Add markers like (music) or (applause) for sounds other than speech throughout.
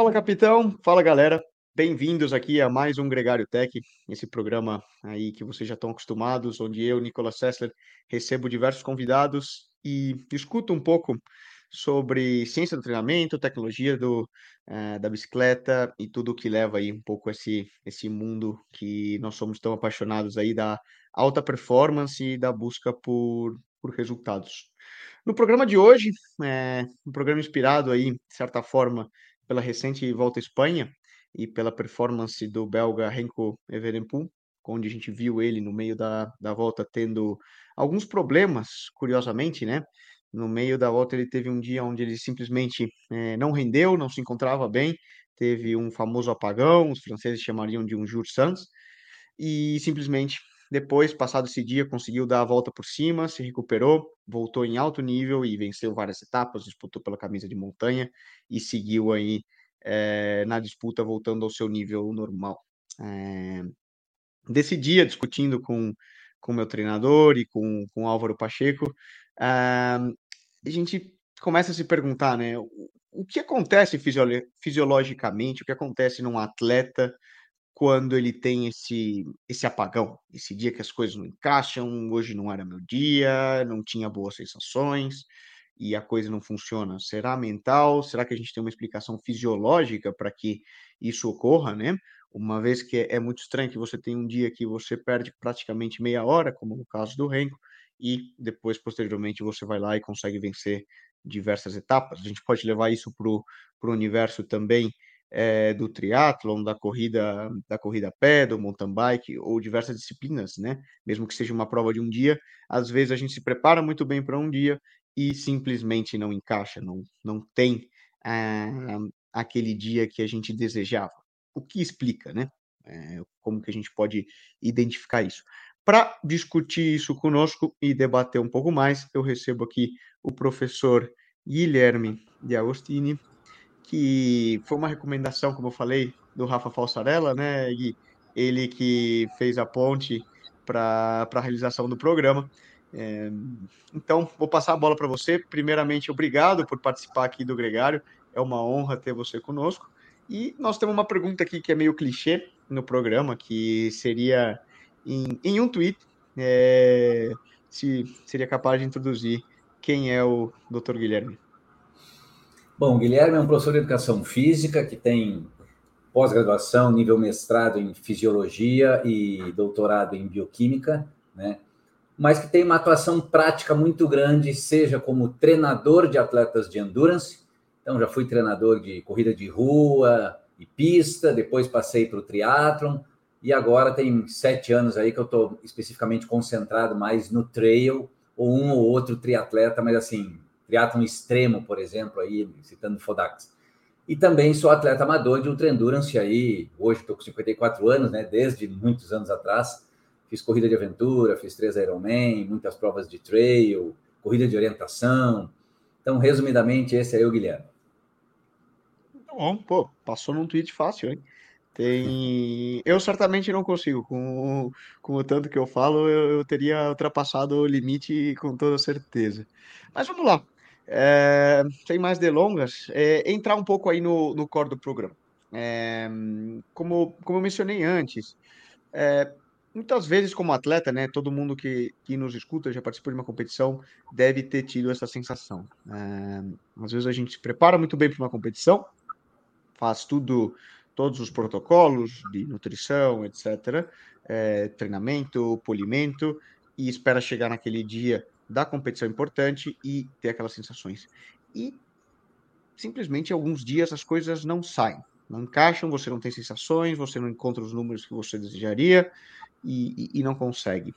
Fala, capitão. Fala, galera. Bem-vindos aqui a mais um Gregário Tech, esse programa aí que vocês já estão acostumados, onde eu, Nicolas Sessler, recebo diversos convidados e discuto um pouco sobre ciência do treinamento, tecnologia do, uh, da bicicleta e tudo o que leva aí um pouco esse, esse mundo que nós somos tão apaixonados aí da alta performance e da busca por, por resultados. No programa de hoje, é um programa inspirado aí, de certa forma, pela recente volta à Espanha e pela performance do belga Renko Evenepoel, onde a gente viu ele no meio da, da volta tendo alguns problemas, curiosamente, né? No meio da volta ele teve um dia onde ele simplesmente é, não rendeu, não se encontrava bem, teve um famoso apagão, os franceses chamariam de um jour sans, e simplesmente depois, passado esse dia, conseguiu dar a volta por cima, se recuperou, voltou em alto nível e venceu várias etapas, disputou pela camisa de montanha e seguiu aí é, na disputa, voltando ao seu nível normal. É, desse dia, discutindo com com meu treinador e com, com Álvaro Pacheco, é, a gente começa a se perguntar, né, o, o que acontece fisiolo fisiologicamente, o que acontece num atleta quando ele tem esse, esse apagão, esse dia que as coisas não encaixam, hoje não era meu dia, não tinha boas sensações e a coisa não funciona. Será mental? Será que a gente tem uma explicação fisiológica para que isso ocorra, né? Uma vez que é, muito estranho que você tem um dia que você perde praticamente meia hora, como no caso do Renko, e depois, posteriormente, você vai lá e consegue vencer diversas etapas. A gente pode levar isso para o universo também é, do triatlon, da corrida, da corrida a pé, do mountain bike ou diversas disciplinas, né? Mesmo que seja uma prova de um dia, às vezes a gente se prepara muito bem para um dia e simplesmente não encaixa, não, não tem ah, aquele dia que a gente desejava. O que explica, né? É, como que a gente pode identificar isso? Para discutir isso conosco e debater um pouco mais, eu recebo aqui o professor Guilherme de Agostini, que foi uma recomendação, como eu falei, do Rafa Falsarella, né, Gui? Ele que fez a ponte para a realização do programa. É, então, vou passar a bola para você. Primeiramente, obrigado por participar aqui do Gregário. É uma honra ter você conosco. E nós temos uma pergunta aqui que é meio clichê no programa, que seria em, em um tweet, é, se seria capaz de introduzir quem é o Dr. Guilherme. Bom, Guilherme é um professor de educação física que tem pós-graduação, nível mestrado em fisiologia e doutorado em bioquímica, né? Mas que tem uma atuação prática muito grande, seja como treinador de atletas de endurance, então já fui treinador de corrida de rua e pista, depois passei para o triatlon e agora tem sete anos aí que eu estou especificamente concentrado mais no trail ou um ou outro triatleta, mas assim triatlon extremo, por exemplo, aí, citando Fodax. E também sou atleta amador de ultra endurance aí, hoje estou com 54 anos, né, desde muitos anos atrás. Fiz corrida de aventura, fiz três Ironman, muitas provas de trail, corrida de orientação. Então, resumidamente, esse é o Guilherme. Tá bom, pô, passou num tweet fácil, hein? Tem. Eu certamente não consigo. Com, com o tanto que eu falo, eu, eu teria ultrapassado o limite com toda certeza. Mas vamos lá. É, sem mais delongas, é, entrar um pouco aí no, no core do programa. É, como, como eu mencionei antes, muitas vezes como atleta, né, todo mundo que, que nos escuta, já participou de uma competição, deve ter tido essa sensação. Às vezes a gente se prepara muito bem para uma competição, faz tudo, todos os protocolos de nutrição, etc., treinamento, polimento, e espera chegar naquele dia da competição importante e ter aquelas sensações. E simplesmente alguns dias as coisas não saem, não encaixam, você não tem sensações, você não encontra os números que você desejaria e, e, e não consegue.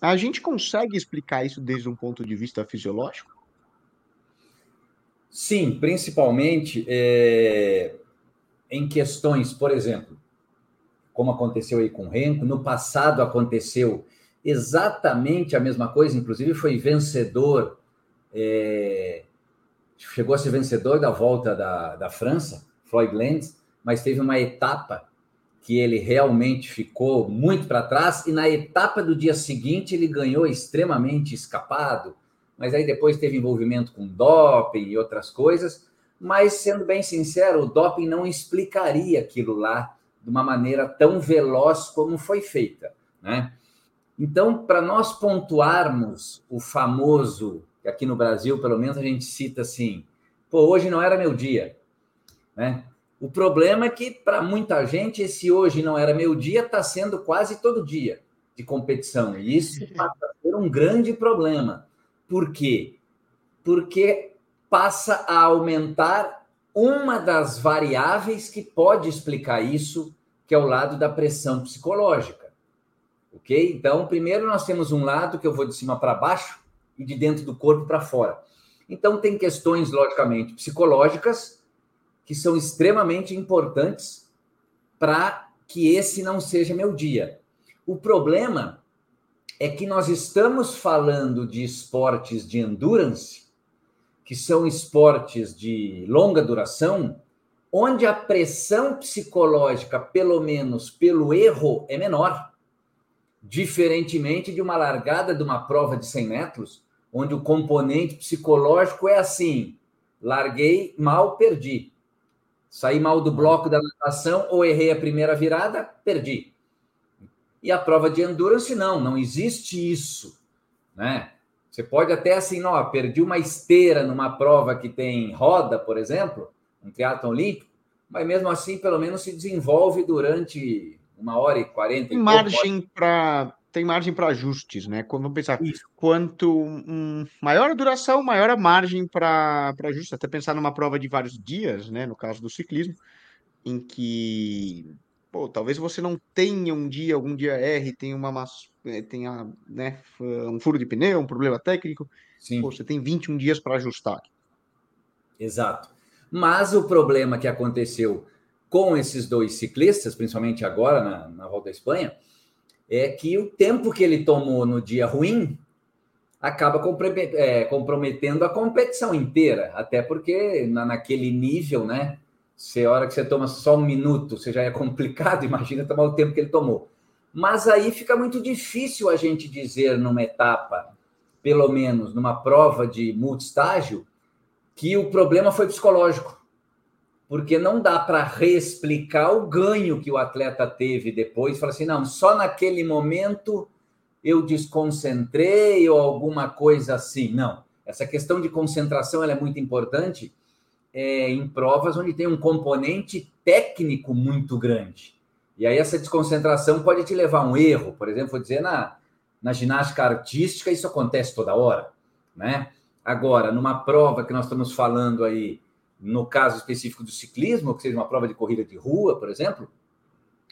A gente consegue explicar isso desde um ponto de vista fisiológico? Sim, principalmente é, em questões, por exemplo, como aconteceu aí com o Renko, no passado aconteceu exatamente a mesma coisa, inclusive foi vencedor, é, chegou a ser vencedor da volta da, da França, Floyd Lenz, mas teve uma etapa que ele realmente ficou muito para trás, e na etapa do dia seguinte ele ganhou extremamente escapado, mas aí depois teve envolvimento com doping e outras coisas, mas sendo bem sincero, o doping não explicaria aquilo lá de uma maneira tão veloz como foi feita, né? Então, para nós pontuarmos o famoso, aqui no Brasil, pelo menos a gente cita assim, pô, hoje não era meu dia, né? O problema é que para muita gente esse hoje não era meu dia está sendo quase todo dia de competição. E isso passa a ser um grande problema. Por quê? Porque passa a aumentar uma das variáveis que pode explicar isso, que é o lado da pressão psicológica. Ok? Então, primeiro nós temos um lado que eu vou de cima para baixo e de dentro do corpo para fora. Então, tem questões, logicamente, psicológicas que são extremamente importantes para que esse não seja meu dia. O problema é que nós estamos falando de esportes de endurance, que são esportes de longa duração, onde a pressão psicológica, pelo menos pelo erro, é menor. Diferentemente de uma largada de uma prova de 100 metros, onde o componente psicológico é assim: larguei mal, perdi. Saí mal do bloco da natação ou errei a primeira virada, perdi. E a prova de endurance, não, não existe isso. Né? Você pode até assim, não, perdi uma esteira numa prova que tem roda, por exemplo, um teatro olímpico, mas mesmo assim, pelo menos se desenvolve durante uma hora e quarenta. Margem para tem margem para ajustes, né? Quando vamos pensar Isso. quanto um, maior a duração, maior a margem para ajustes. Até pensar numa prova de vários dias, né? No caso do ciclismo, em que pô, talvez você não tenha um dia, algum dia R, tenha uma eh, tenha, né, um furo de pneu, um problema técnico. Sim. Pô, você tem 21 dias para ajustar. Exato. Mas o problema que aconteceu com esses dois ciclistas, principalmente agora na, na Volta à Espanha, é que o tempo que ele tomou no dia ruim acaba é, comprometendo a competição inteira, até porque na, naquele nível, né? Se a hora que você toma só um minuto, você já é complicado, (laughs) imagina tomar o tempo que ele tomou. Mas aí fica muito difícil a gente dizer numa etapa, pelo menos numa prova de multistágio, que o problema foi psicológico porque não dá para reexplicar o ganho que o atleta teve depois. Fala assim, não, só naquele momento eu desconcentrei ou alguma coisa assim. Não, essa questão de concentração é muito importante é, em provas onde tem um componente técnico muito grande. E aí essa desconcentração pode te levar a um erro. Por exemplo, vou dizer, na, na ginástica artística isso acontece toda hora, né? Agora, numa prova que nós estamos falando aí no caso específico do ciclismo, que seja uma prova de corrida de rua, por exemplo,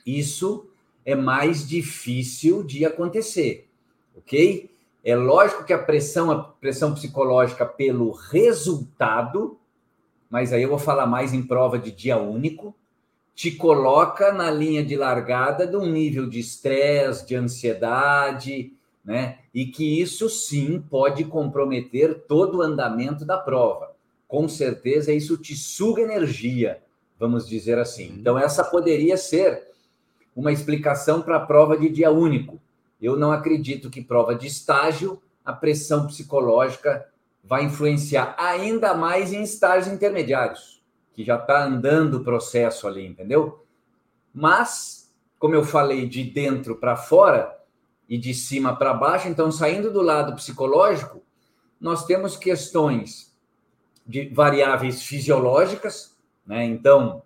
isso é mais difícil de acontecer, ok? É lógico que a pressão, a pressão psicológica pelo resultado, mas aí eu vou falar mais em prova de dia único, te coloca na linha de largada de um nível de estresse, de ansiedade, né? E que isso sim pode comprometer todo o andamento da prova com certeza isso te suga energia, vamos dizer assim. Então, essa poderia ser uma explicação para a prova de dia único. Eu não acredito que prova de estágio, a pressão psicológica vai influenciar ainda mais em estágios intermediários, que já está andando o processo ali, entendeu? Mas, como eu falei, de dentro para fora e de cima para baixo, então, saindo do lado psicológico, nós temos questões de variáveis fisiológicas, né? Então,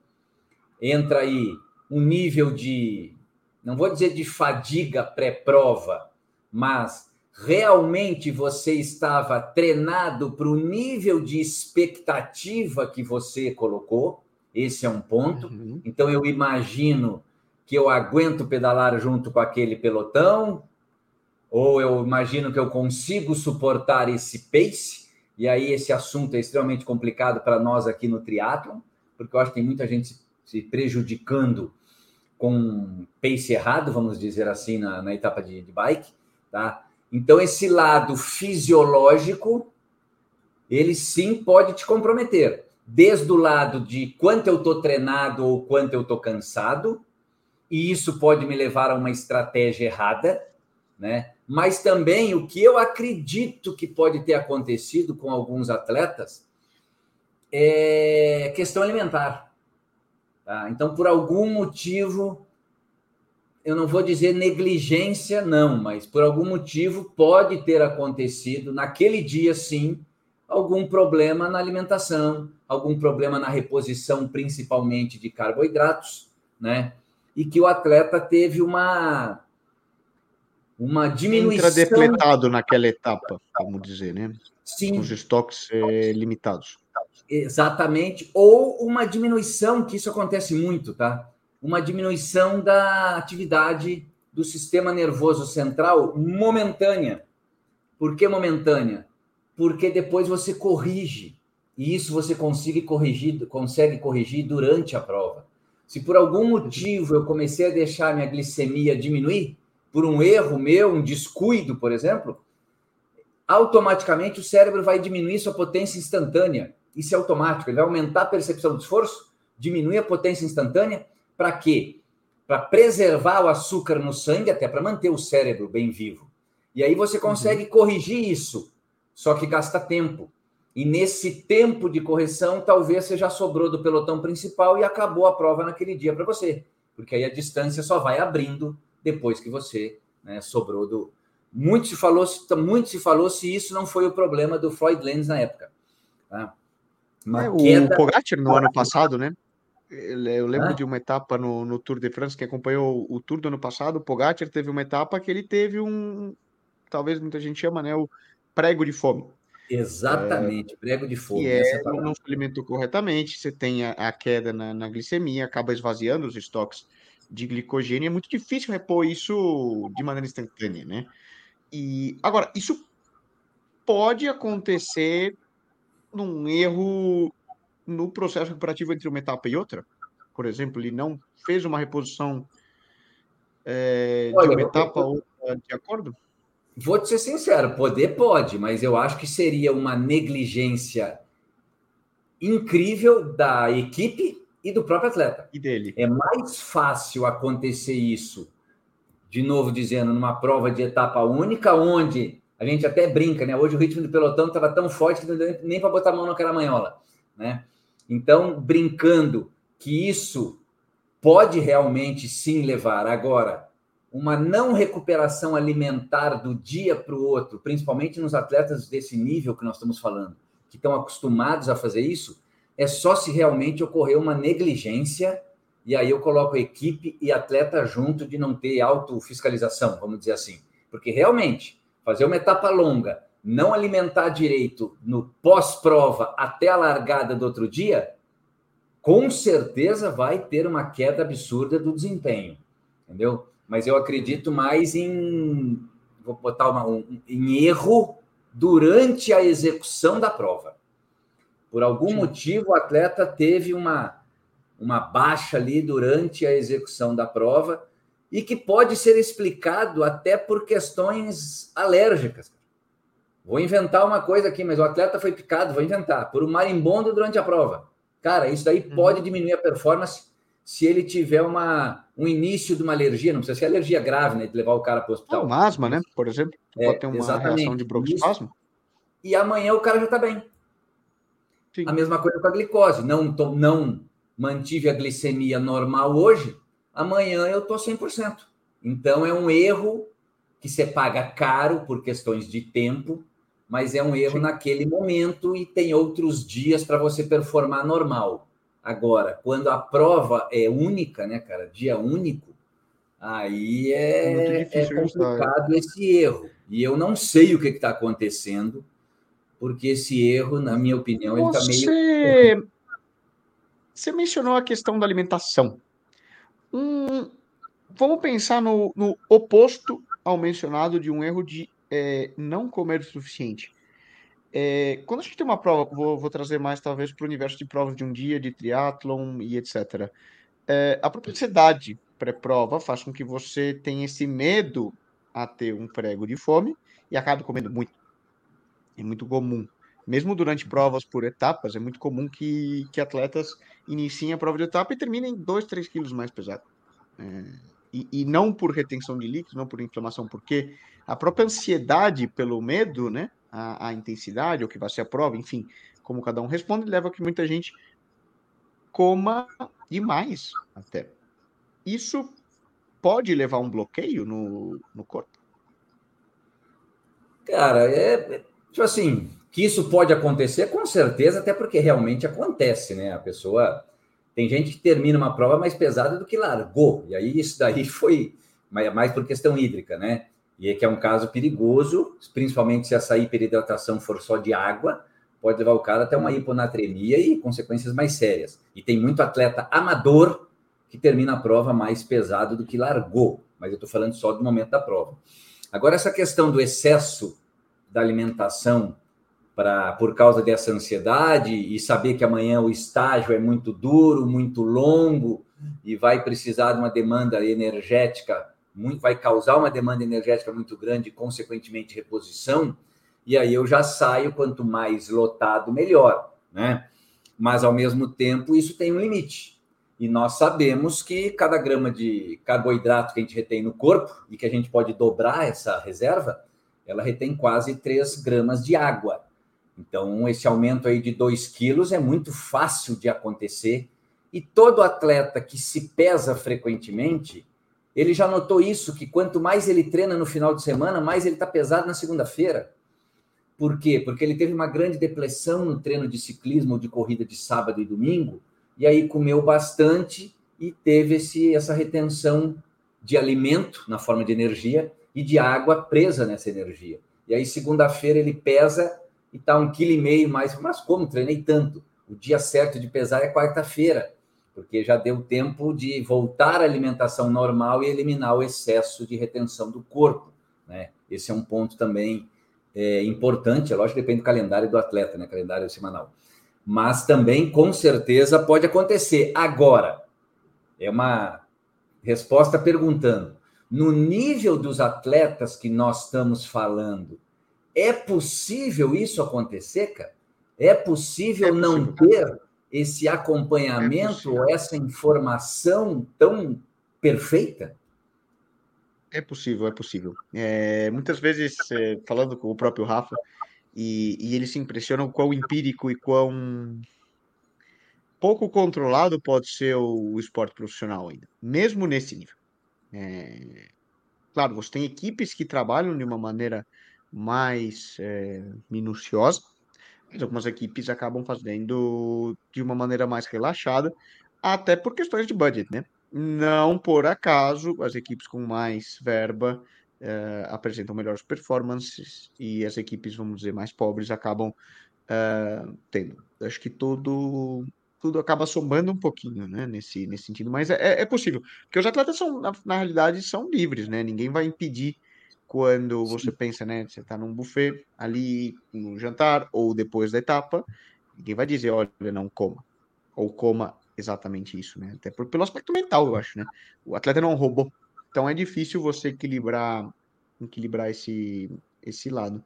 entra aí um nível de, não vou dizer de fadiga pré-prova, mas realmente você estava treinado para o nível de expectativa que você colocou. Esse é um ponto. Uhum. Então, eu imagino que eu aguento pedalar junto com aquele pelotão, ou eu imagino que eu consigo suportar esse pace e aí esse assunto é extremamente complicado para nós aqui no triatlon, porque eu acho que tem muita gente se prejudicando com pace errado, vamos dizer assim, na, na etapa de, de bike, tá? Então esse lado fisiológico, ele sim pode te comprometer, desde o lado de quanto eu estou treinado ou quanto eu estou cansado, e isso pode me levar a uma estratégia errada, né? Mas também o que eu acredito que pode ter acontecido com alguns atletas é questão alimentar. Tá? Então, por algum motivo, eu não vou dizer negligência, não, mas por algum motivo pode ter acontecido naquele dia, sim, algum problema na alimentação, algum problema na reposição, principalmente de carboidratos, né? E que o atleta teve uma uma diminuição. Intradepletado naquela etapa, vamos dizer, né? Sim. Os estoques é, limitados. Exatamente. Ou uma diminuição, que isso acontece muito, tá? Uma diminuição da atividade do sistema nervoso central momentânea. Por que momentânea? Porque depois você corrige. E isso você consegue corrigir, consegue corrigir durante a prova. Se por algum motivo eu comecei a deixar minha glicemia diminuir, por um erro meu, um descuido, por exemplo, automaticamente o cérebro vai diminuir sua potência instantânea. Isso é automático, ele vai aumentar a percepção do esforço, diminuir a potência instantânea, para quê? Para preservar o açúcar no sangue, até para manter o cérebro bem vivo. E aí você consegue uhum. corrigir isso, só que gasta tempo. E nesse tempo de correção, talvez você já sobrou do pelotão principal e acabou a prova naquele dia para você. Porque aí a distância só vai abrindo depois que você né, sobrou do. Muito se, falou, muito se falou se isso não foi o problema do Floyd Lenz na época. Tá? É, o queda... Pogacar no ano passado, né? Eu lembro ah? de uma etapa no, no, Tour de France, que acompanhou o Tour do ano passado, o Pogacar teve uma etapa que ele teve um, talvez muita gente chama, né, o prego de fome. Exatamente, é, prego de fome. E é, não se alimentou corretamente, você tem a, a queda na, na, glicemia, acaba esvaziando os estoques de glicogênio, é muito difícil repor isso de maneira instantânea, né? E agora, isso pode acontecer num erro no processo recuperativo entre uma etapa e outra? Por exemplo, ele não fez uma reposição é, Olha, de uma etapa ou outra de acordo? Vou te ser sincero, poder pode, mas eu acho que seria uma negligência incrível da equipe e do próprio atleta. E dele. É mais fácil acontecer isso, de novo dizendo, numa prova de etapa única, onde a gente até brinca, né? Hoje o ritmo do pelotão estava tão forte que não deu nem para botar a mão na caramanhola, né? Então, brincando que isso pode realmente sim levar agora uma não recuperação alimentar do dia para o outro, principalmente nos atletas desse nível que nós estamos falando, que estão acostumados a fazer isso, é só se realmente ocorrer uma negligência, e aí eu coloco equipe e atleta junto de não ter autofiscalização, vamos dizer assim. Porque realmente, fazer uma etapa longa, não alimentar direito no pós-prova até a largada do outro dia, com certeza vai ter uma queda absurda do desempenho, entendeu? Mas eu acredito mais em, vou botar uma, um, em erro durante a execução da prova. Por algum Sim. motivo, o atleta teve uma, uma baixa ali durante a execução da prova e que pode ser explicado até por questões alérgicas. Vou inventar uma coisa aqui, mas o atleta foi picado, vou inventar, por um marimbondo durante a prova. Cara, isso daí uhum. pode diminuir a performance se ele tiver uma, um início de uma alergia, não precisa ser alergia grave, né? De levar o cara para o hospital. Um asma, né? Por exemplo, é, pode ter uma exatamente. reação de broncoespasmo. E amanhã o cara já está bem. Sim. A mesma coisa com a glicose. Não, não mantive a glicemia normal hoje, amanhã eu estou 100%. Então é um erro que você paga caro por questões de tempo, mas é um erro Sim. naquele momento e tem outros dias para você performar normal. Agora, quando a prova é única, né, cara, dia único, aí é, é, é complicado esse erro. E eu não sei o que está acontecendo, porque esse erro, na minha opinião, ele está meio. Você mencionou a questão da alimentação. Hum, vamos pensar no, no, oposto ao mencionado de um erro de é, não comer o suficiente. É, quando a gente tem uma prova, vou, vou trazer mais talvez para o universo de provas de um dia, de triatlon e etc. É, a própria ansiedade pré-prova faz com que você tenha esse medo a ter um prego de fome e acabe comendo muito. É muito comum. Mesmo durante provas por etapas, é muito comum que, que atletas iniciem a prova de etapa e terminem 2, 3 quilos mais pesado. É, e, e, não por retenção de líquidos, não por inflamação, porque a própria ansiedade pelo medo, né, a, a intensidade, o que vai ser a prova, enfim, como cada um responde, leva a que muita gente coma demais até. Isso pode levar a um bloqueio no, no corpo? Cara, é tipo assim, que isso pode acontecer, com certeza, até porque realmente acontece, né? A pessoa tem gente que termina uma prova mais pesada do que largou, e aí isso daí (laughs) foi mais por questão hídrica, né? E é que é um caso perigoso, principalmente se essa hiperidratação for só de água, pode levar o cara até uma hiponatremia e consequências mais sérias. E tem muito atleta amador que termina a prova mais pesado do que largou, mas eu estou falando só do momento da prova. Agora, essa questão do excesso da alimentação para por causa dessa ansiedade e saber que amanhã o estágio é muito duro, muito longo e vai precisar de uma demanda energética muito, vai causar uma demanda energética muito grande e consequentemente reposição, e aí eu já saio quanto mais lotado melhor, né? Mas ao mesmo tempo isso tem um limite. E nós sabemos que cada grama de carboidrato que a gente retém no corpo e que a gente pode dobrar essa reserva, ela retém quase 3 gramas de água. Então, esse aumento aí de 2 quilos é muito fácil de acontecer. E todo atleta que se pesa frequentemente, ele já notou isso, que quanto mais ele treina no final de semana, mais ele está pesado na segunda-feira. Por quê? Porque ele teve uma grande depressão no treino de ciclismo ou de corrida de sábado e domingo, e aí comeu bastante e teve esse, essa retenção de alimento na forma de energia e de água presa nessa energia. E aí, segunda-feira, ele pesa e está um quilo e meio mais. Mas como treinei tanto? O dia certo de pesar é quarta-feira porque já deu tempo de voltar à alimentação normal e eliminar o excesso de retenção do corpo. Né? Esse é um ponto também é, importante, é lógico, depende do calendário do atleta, né? calendário semanal. Mas também, com certeza, pode acontecer. Agora, é uma resposta perguntando: no nível dos atletas que nós estamos falando, é possível isso acontecer, cara? É possível, é possível não ter esse acompanhamento, é essa informação tão perfeita? É possível, é possível. É, muitas vezes, é, falando com o próprio Rafa, e, e eles se impressionam quão empírico e quão pouco controlado pode ser o, o esporte profissional ainda, mesmo nesse nível. É, claro, você tem equipes que trabalham de uma maneira mais é, minuciosa, mas algumas equipes acabam fazendo de uma maneira mais relaxada, até por questões de budget, né? Não por acaso as equipes com mais verba uh, apresentam melhores performances e as equipes, vamos dizer, mais pobres acabam uh, tendo. Acho que tudo tudo acaba somando um pouquinho, né, nesse, nesse sentido, mas é, é, é possível, porque os atletas são, na, na realidade, são livres, né, ninguém vai impedir quando você Sim. pensa, né? Você está num buffet ali no jantar ou depois da etapa, ninguém vai dizer, olha, não coma. Ou coma exatamente isso, né? Até por, pelo aspecto mental, eu acho, né? O atleta não é um robô. Então é difícil você equilibrar, equilibrar esse, esse lado.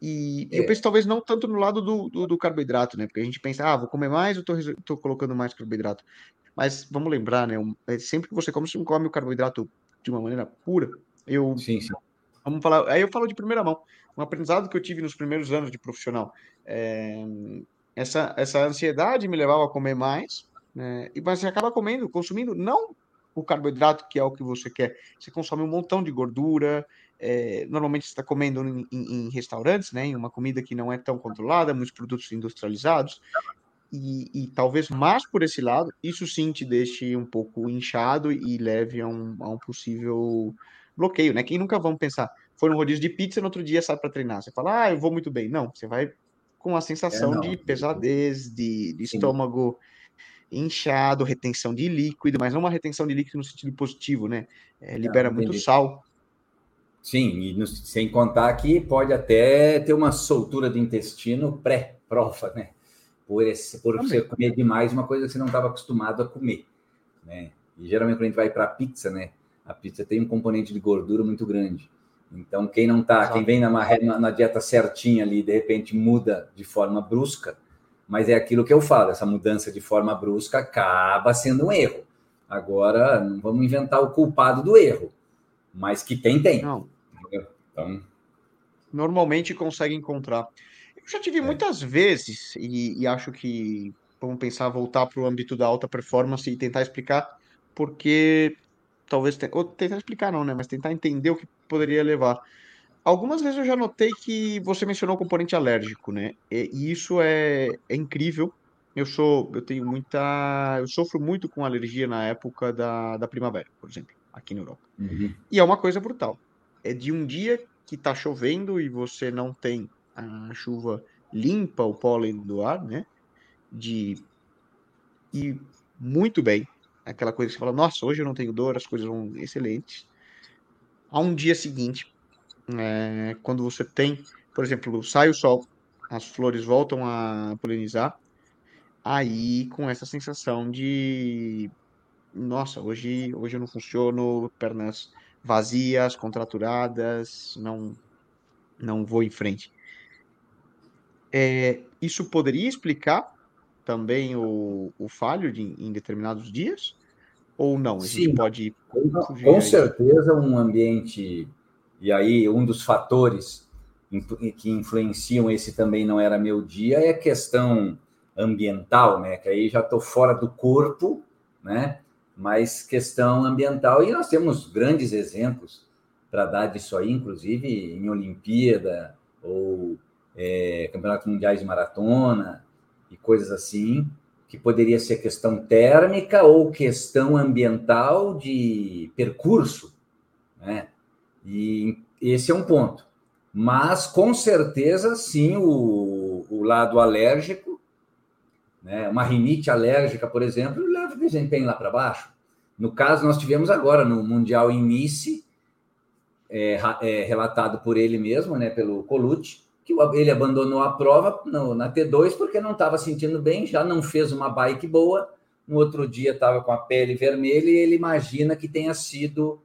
E é. eu penso talvez não tanto no lado do, do, do, carboidrato, né? Porque a gente pensa, ah, vou comer mais, eu tô, tô colocando mais carboidrato. Mas vamos lembrar, né? É sempre que você come, você não come o carboidrato de uma maneira pura. Eu sim, sim. Vamos falar. Aí eu falo de primeira mão. Um aprendizado que eu tive nos primeiros anos de profissional. É, essa, essa ansiedade me levava a comer mais, né? E mas você acaba comendo, consumindo não o carboidrato que é o que você quer. Você consome um montão de gordura. É, normalmente está comendo em, em, em, restaurantes, né? Em uma comida que não é tão controlada, muitos produtos industrializados. E, e, talvez mais por esse lado, isso sim te deixe um pouco inchado e leve a um, a um possível bloqueio, né? Quem nunca vão pensar, foi no rodízio de pizza, no outro dia sai para treinar. Você fala, ah, eu vou muito bem. Não, você vai com a sensação é, de pesadez, de, de estômago inchado, retenção de líquido, mas não uma retenção de líquido no sentido positivo, né? É, libera muito sal. Sim, e no, sem contar que pode até ter uma soltura de intestino pré-prova, né? Por, esse, por você comer demais uma coisa que você não estava acostumado a comer, né? E geralmente quando a gente vai para pizza, né? A pizza tem um componente de gordura muito grande. Então, quem não tá, quem vem na, na dieta certinha ali, de repente muda de forma brusca, mas é aquilo que eu falo, essa mudança de forma brusca acaba sendo um erro. Agora, não vamos inventar o culpado do erro, mas que tem, tem. Não. Então... Normalmente consegue encontrar. já tive é. muitas vezes, e, e, acho que vamos pensar voltar para o âmbito da alta performance e tentar explicar porque talvez ou tentar explicar não, né, mas tentar entender o que poderia levar. Algumas vezes eu já notei que você mencionou o componente alérgico, né? E, e isso é, é incrível. Eu sou, eu tenho muita, eu sofro muito com alergia na época da, da primavera, por exemplo, aqui na Europa. Uhum. E é uma coisa brutal. É de um dia que tá chovendo e você não tem a chuva limpa o pólen do ar, né? De e muito bem, aquela coisa que você fala, nossa, hoje eu não tenho dor, as coisas vão excelentes. A um dia seguinte, é, quando você tem, por exemplo, sai o sol, as flores voltam a polinizar, aí com essa sensação de nossa, hoje, hoje eu não funciono, pernas vazias, contraturadas, não não vou em frente. É, isso poderia explicar também o, o falho de, em determinados dias? Ou não? A gente Sim, pode. Com certeza, um ambiente. E aí, um dos fatores que influenciam esse também não era meu dia é a questão ambiental, né? Que aí já estou fora do corpo, né? Mas questão ambiental. E nós temos grandes exemplos para dar disso aí, inclusive em Olimpíada ou é, campeonatos mundiais de maratona e coisas assim, que poderia ser questão térmica ou questão ambiental de percurso, né? E esse é um ponto. Mas, com certeza, sim, o, o lado alérgico, né? uma rinite alérgica, por exemplo, leva o desempenho lá para baixo. No caso, nós tivemos agora no Mundial em Nice, é, é, relatado por ele mesmo, né, pelo Colucci, que ele abandonou a prova no, na T2 porque não estava sentindo bem, já não fez uma bike boa. No outro dia estava com a pele vermelha e ele imagina que tenha sido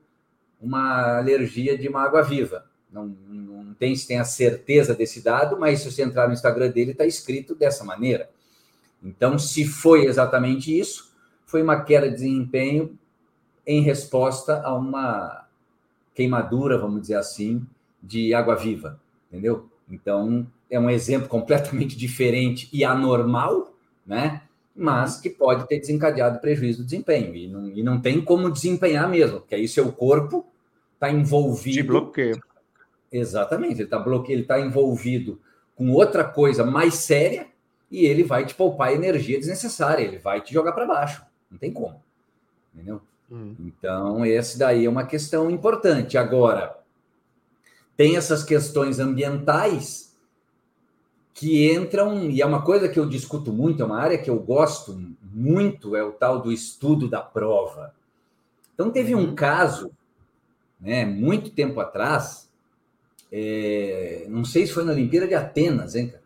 uma alergia de uma água-viva. Não, não tem se tem a certeza desse dado, mas se você entrar no Instagram dele, está escrito dessa maneira. Então, se foi exatamente isso, foi uma queda de desempenho em resposta a uma queimadura, vamos dizer assim, de água-viva, entendeu? Então, é um exemplo (laughs) completamente diferente e anormal, né? Mas que pode ter desencadeado prejuízo do desempenho. E não, e não tem como desempenhar mesmo, porque aí seu corpo está envolvido. De bloqueio. Exatamente, ele está bloqueio, ele está envolvido com outra coisa mais séria e ele vai te poupar energia desnecessária, ele vai te jogar para baixo. Não tem como. Entendeu? Hum. Então, esse daí é uma questão importante. Agora, tem essas questões ambientais que entram, e é uma coisa que eu discuto muito, é uma área que eu gosto muito, é o tal do estudo da prova. Então, teve um uhum. caso, né, muito tempo atrás, é, não sei se foi na Olimpíada de Atenas, hein, cara?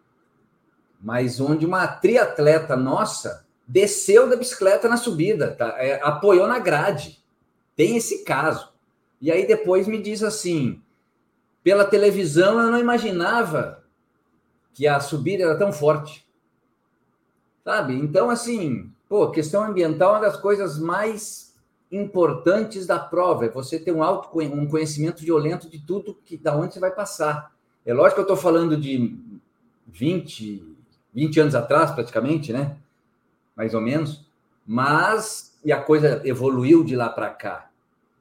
Mas onde uma triatleta nossa desceu da bicicleta na subida, tá? É, apoiou na grade. Tem esse caso. E aí depois me diz assim: pela televisão eu não imaginava que a subida era tão forte. Sabe? Então, assim, pô, questão ambiental é uma das coisas mais importantes da prova. É você ter um, auto, um conhecimento violento de tudo que da onde você vai passar. É lógico que eu estou falando de 20, 20 anos atrás, praticamente, né? Mais ou menos. Mas, e a coisa evoluiu de lá para cá.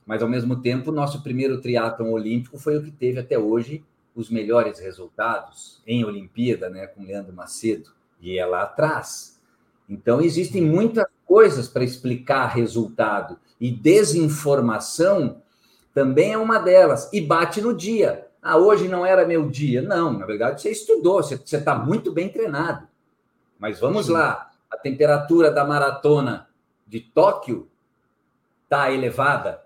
Mas, ao mesmo tempo, nosso primeiro triatlon olímpico foi o que teve até hoje os melhores resultados em Olimpíada, né, com Leandro Macedo, e é lá atrás. Então, existem muitas coisas para explicar resultado, e desinformação também é uma delas, e bate no dia. Ah, hoje não era meu dia. Não, na verdade, você estudou, você está muito bem treinado. Mas vamos Sim. lá, a temperatura da maratona de Tóquio está elevada,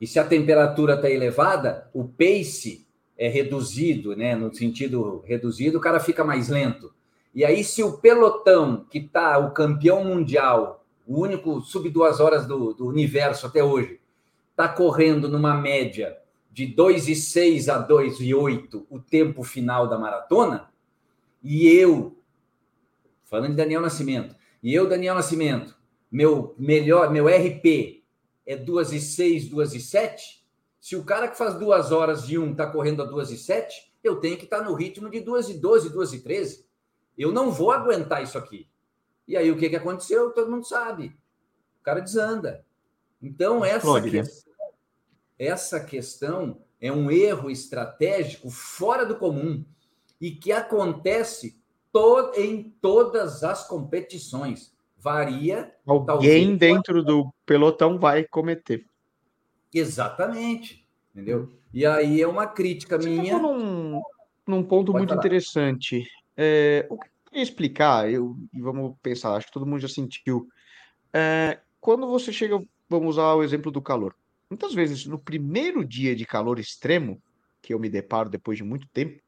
e se a temperatura está elevada, o pace é reduzido, né? No sentido reduzido, o cara fica mais lento. E aí, se o pelotão, que está o campeão mundial, o único sub duas horas do, do universo até hoje, está correndo numa média de 2,6 a 2,8 o tempo final da maratona, e eu, falando de Daniel Nascimento, e eu, Daniel Nascimento, meu melhor, meu RP é 2 e 6, 2 e 7, se o cara que faz duas horas e um está correndo a 2 e 7, eu tenho que estar tá no ritmo de 2 e 12, 2 e 13. Eu não vou aguentar isso aqui. E aí o que, que aconteceu? Todo mundo sabe. O cara desanda. Então, essa, né? questão, essa questão é um erro estratégico fora do comum e que acontece to em todas as competições. Varia. Alguém dentro do pelotão vai cometer. Exatamente. Entendeu? E aí é uma crítica Você minha. Num, num ponto Pode muito falar. interessante. É, o que eu queria explicar, eu, e vamos pensar, acho que todo mundo já sentiu. É, quando você chega, vamos usar o exemplo do calor. Muitas vezes, no primeiro dia de calor extremo, que eu me deparo depois de muito tempo,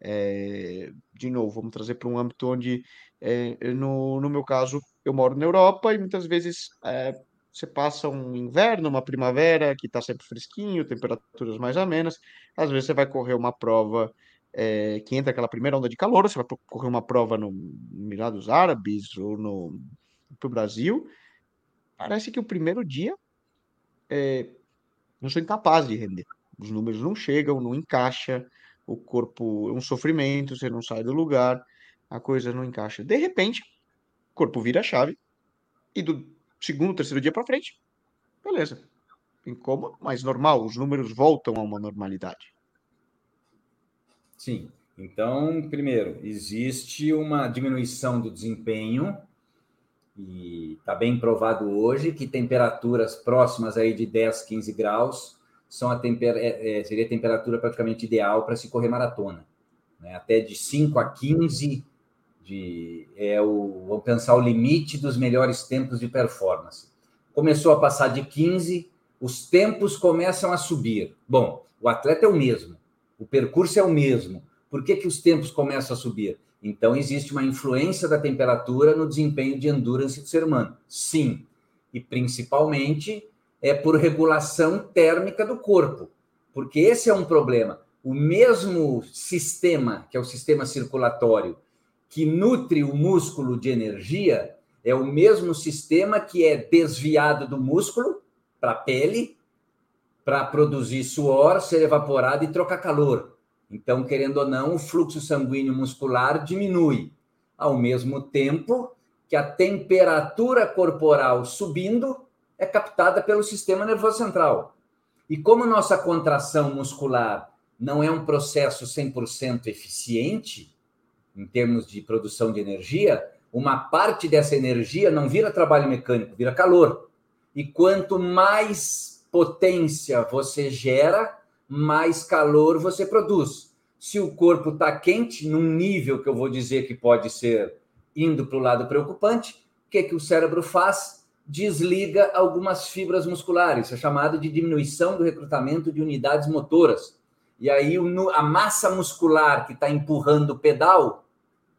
é, de novo, vamos trazer para um âmbito onde, é, no, no meu caso, eu moro na Europa e muitas vezes é, você passa um inverno, uma primavera que está sempre fresquinho, temperaturas mais amenas. Às vezes você vai correr uma prova é, que entra aquela primeira onda de calor, você vai correr uma prova no Emirados Árabes ou no pro Brasil. Parece que o primeiro dia é, não sou incapaz de render. Os números não chegam, não encaixa, o corpo é um sofrimento, você não sai do lugar, a coisa não encaixa. De repente, o corpo vira a chave e do segundo, terceiro dia para frente, beleza. Incômodo, mas normal, os números voltam a uma normalidade. Sim. Então, primeiro, existe uma diminuição do desempenho e está bem provado hoje que temperaturas próximas aí de 10, 15 graus são a temper... É, é, seria a temperatura praticamente ideal para se correr maratona. Né? Até de 5 a 15 de, é o, vamos pensar o limite dos melhores tempos de performance. Começou a passar de 15, os tempos começam a subir. Bom, o atleta é o mesmo, o percurso é o mesmo. Por que, que os tempos começam a subir? Então, existe uma influência da temperatura no desempenho de endurance do ser humano. Sim. E principalmente é por regulação térmica do corpo. Porque esse é um problema. O mesmo sistema, que é o sistema circulatório, que nutre o músculo de energia, é o mesmo sistema que é desviado do músculo para a pele, para produzir suor, ser evaporado e trocar calor. Então, querendo ou não, o fluxo sanguíneo muscular diminui, ao mesmo tempo que a temperatura corporal subindo é captada pelo sistema nervoso central. E como nossa contração muscular não é um processo 100% eficiente em termos de produção de energia, uma parte dessa energia não vira trabalho mecânico, vira calor. E quanto mais potência você gera, mais calor você produz. Se o corpo está quente, num nível que eu vou dizer que pode ser indo para o lado preocupante, o que, que o cérebro faz? Desliga algumas fibras musculares, é chamado de diminuição do recrutamento de unidades motoras. E aí a massa muscular que está empurrando o pedal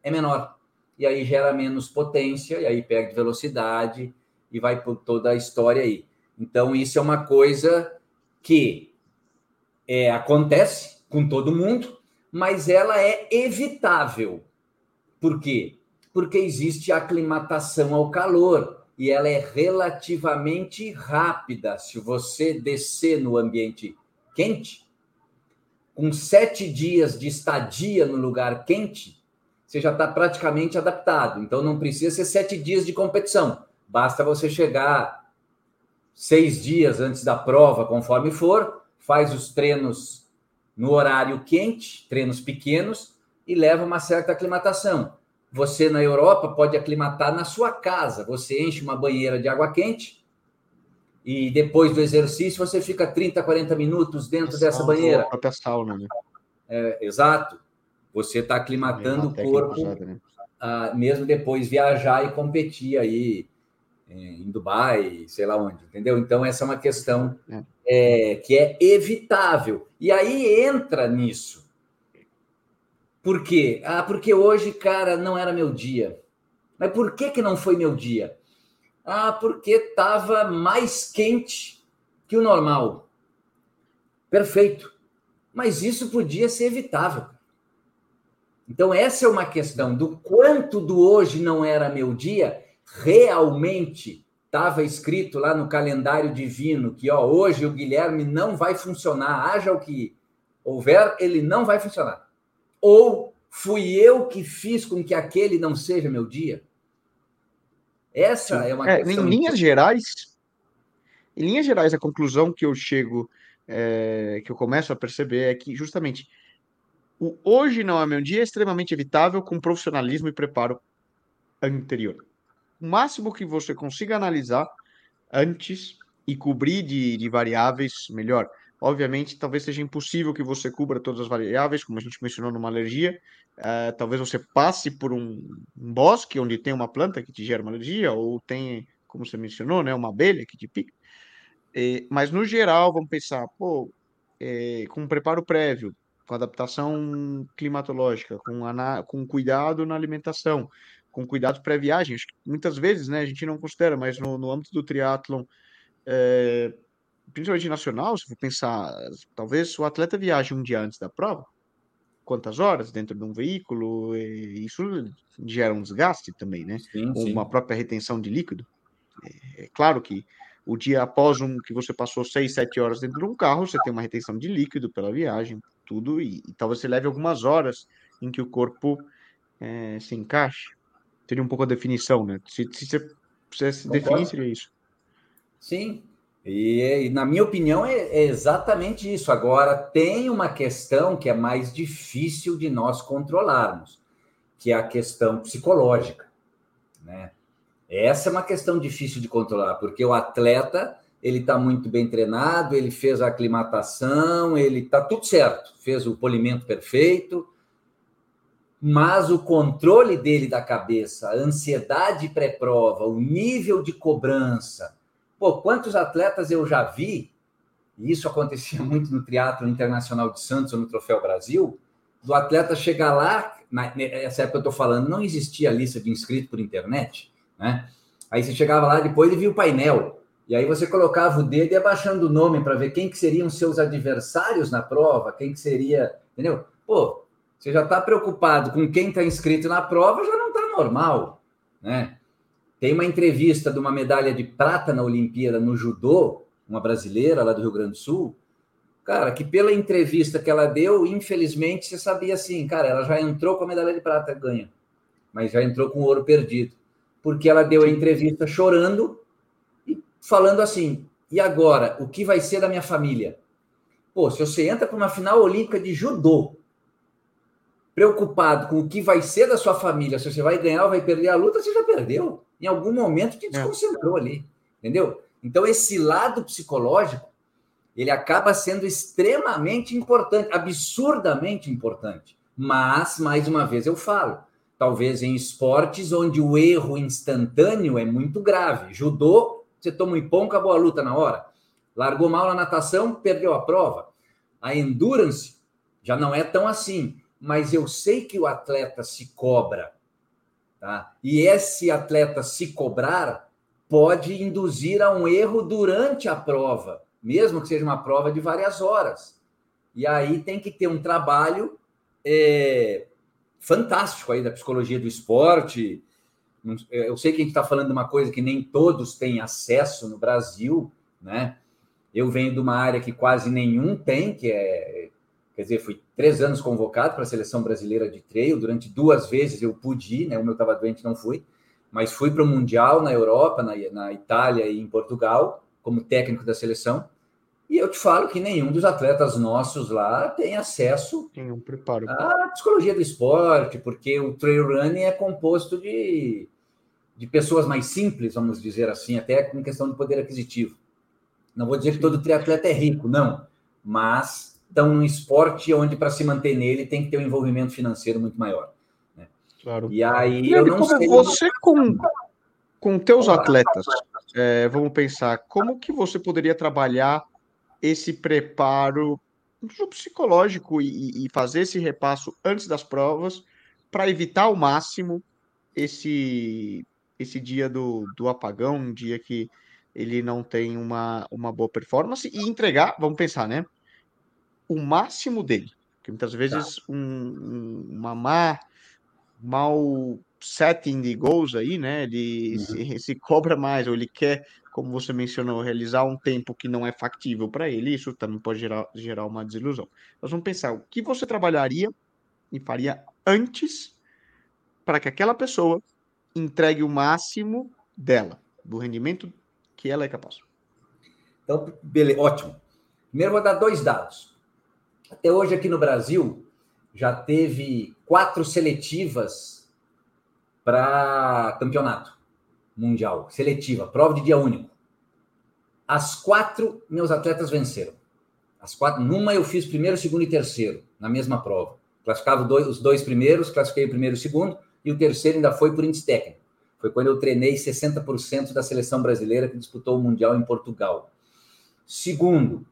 é menor. E aí gera menos potência, e aí perde velocidade, e vai por toda a história aí. Então, isso é uma coisa que é, acontece com todo mundo, mas ela é evitável. Por quê? Porque existe aclimatação ao calor e ela é relativamente rápida. Se você descer no ambiente quente, com sete dias de estadia no lugar quente, você já está praticamente adaptado. Então não precisa ser sete dias de competição. Basta você chegar seis dias antes da prova, conforme for, faz os treinos no horário quente, treinos pequenos, e leva uma certa aclimatação. Você na Europa pode aclimatar na sua casa. Você enche uma banheira de água quente e depois do exercício você fica 30, 40 minutos dentro dessa banheira. A própria sauna, né? É, exato. Você está aclimatando o corpo, usada, né? a, mesmo depois viajar e competir aí em Dubai, sei lá onde, entendeu? Então, essa é uma questão é. É, que é evitável. E aí entra nisso. Por quê? Ah, porque hoje, cara, não era meu dia. Mas por que, que não foi meu dia? Ah, porque estava mais quente que o normal. Perfeito. Mas isso podia ser evitável. Então, essa é uma questão do quanto do hoje não era meu dia realmente estava escrito lá no calendário divino que ó, hoje o Guilherme não vai funcionar, haja o que houver, ele não vai funcionar. Ou Fui eu que fiz com que aquele não seja meu dia? Essa é uma é, questão. Em linhas gerais, em linhas gerais, a conclusão que eu chego, é, que eu começo a perceber é que justamente o hoje não é meu dia é extremamente evitável com profissionalismo e preparo anterior. O máximo que você consiga analisar antes e cobrir de, de variáveis, melhor. Obviamente, talvez seja impossível que você cubra todas as variáveis, como a gente mencionou numa alergia. Uh, talvez você passe por um, um, bosque onde tem uma planta que te gera uma alergia, ou tem, como você mencionou, né, uma abelha que te pica. Mas, no geral, vamos pensar, pô, é, com um preparo prévio, com adaptação climatológica, com, com cuidado na alimentação, com cuidado pré-viagem. Muitas vezes, né, a gente não considera, mas no, no âmbito do triatlon, é, principalmente nacional, se for pensar, talvez o atleta viaje um dia antes da prova, quantas horas dentro de um veículo, isso gera um desgaste também, né? Sim, sim. Uma própria retenção de líquido. É, é claro que o dia após um que você passou seis, sete horas dentro de um carro, você tem uma retenção de líquido pela viagem, tudo, e, e talvez você leve algumas horas em que o corpo é, se encaixe. Seria um pouco a definição, né? Se, se você se definir, seria isso. Sim, e, e, na minha opinião, é, é, exatamente isso. Agora, tem uma questão que é mais difícil de nós controlarmos, que é a questão psicológica. Né? Essa é uma questão difícil de controlar, porque o atleta ele está muito bem treinado, ele fez a aclimatação, ele está tudo certo, fez o polimento perfeito, mas o controle dele da cabeça, a ansiedade pré-prova, o nível de cobrança, Pô, quantos atletas eu já vi, e isso acontecia (laughs) muito no Teatro Internacional de Santos ou no Troféu Brasil, do atleta chegar lá, nessa época eu estou falando, não existia lista de inscritos por internet, né? Aí você chegava lá depois e via o painel. E aí você colocava o dedo e ia baixando o nome para ver quem que seriam seus adversários na prova, quem que seria, entendeu? Pô, você já está preocupado com quem está inscrito na prova, já não está normal, né? Tem uma entrevista de uma medalha de prata na Olimpíada no judô, uma brasileira lá do Rio Grande do Sul, cara, que pela entrevista que ela deu, infelizmente, você sabia assim, cara, ela já entrou com a medalha de prata ganha, mas já entrou com o ouro perdido, porque ela deu a entrevista chorando e falando assim: e agora, o que vai ser da minha família? Pô, se você entra para uma final olímpica de judô, preocupado com o que vai ser da sua família, se você vai ganhar ou vai perder a luta, você já perdeu em algum momento te é. desconcentrou é. ali, entendeu? Então, esse lado psicológico, ele acaba sendo extremamente importante, absurdamente importante. Mas, mais uma vez, eu falo, talvez em esportes onde o erro instantâneo é muito grave. Judô, você toma um ipom, acabou a luta na hora. Largou mal na natação, perdeu a prova. A endurance já não é tão assim, mas eu sei que o atleta se cobra Tá? E esse atleta se cobrar pode induzir a um erro durante a prova, mesmo que seja uma prova de várias horas. E aí tem que ter um trabalho é, fantástico aí da psicologia do esporte. Eu sei que a gente está falando de uma coisa que nem todos têm acesso no Brasil, né? Eu venho de uma área que quase nenhum tem, que é Quer dizer, fui três anos convocado para a seleção brasileira de trail. Durante duas vezes eu pude ir, né? O meu estava doente, não fui. Mas fui para o Mundial na Europa, na, na Itália e em Portugal, como técnico da seleção. E eu te falo que nenhum dos atletas nossos lá tem acesso tem um preparo. à psicologia do esporte, porque o trail running é composto de, de pessoas mais simples, vamos dizer assim, até com questão de poder aquisitivo. Não vou dizer que todo triatleta é rico, não, mas estão num esporte onde, para se manter nele, tem que ter um envolvimento financeiro muito maior. Né? Claro. E aí e eu não sei. Você com, com teus atletas, é, vamos pensar, como que você poderia trabalhar esse preparo psicológico e, e fazer esse repasso antes das provas para evitar ao máximo esse esse dia do, do apagão, um dia que ele não tem uma, uma boa performance e entregar, vamos pensar, né? O máximo dele. Porque muitas vezes tá. um, uma má, mal setting de goals aí, né? Ele uhum. se, se, cobra mais, ou ele quer, como você mencionou, realizar um tempo que não é factível para ele, isso também pode gerar, gerar uma desilusão. Nós vamos pensar o que você trabalharia e faria antes para que aquela pessoa entregue o máximo dela, do rendimento que ela é capaz. Então, beleza, ótimo. Primeiro vou dar dois dados. Até hoje aqui no Brasil já teve quatro seletivas para campeonato mundial, seletiva, prova de dia único. As quatro meus atletas venceram. As quatro, numa eu fiz primeiro, segundo e terceiro na mesma prova. Classificava dois, os dois primeiros, classifiquei o primeiro e o segundo, e o terceiro ainda foi por índice técnico. Foi quando eu treinei 60% da seleção brasileira que disputou o Mundial em Portugal. Segundo,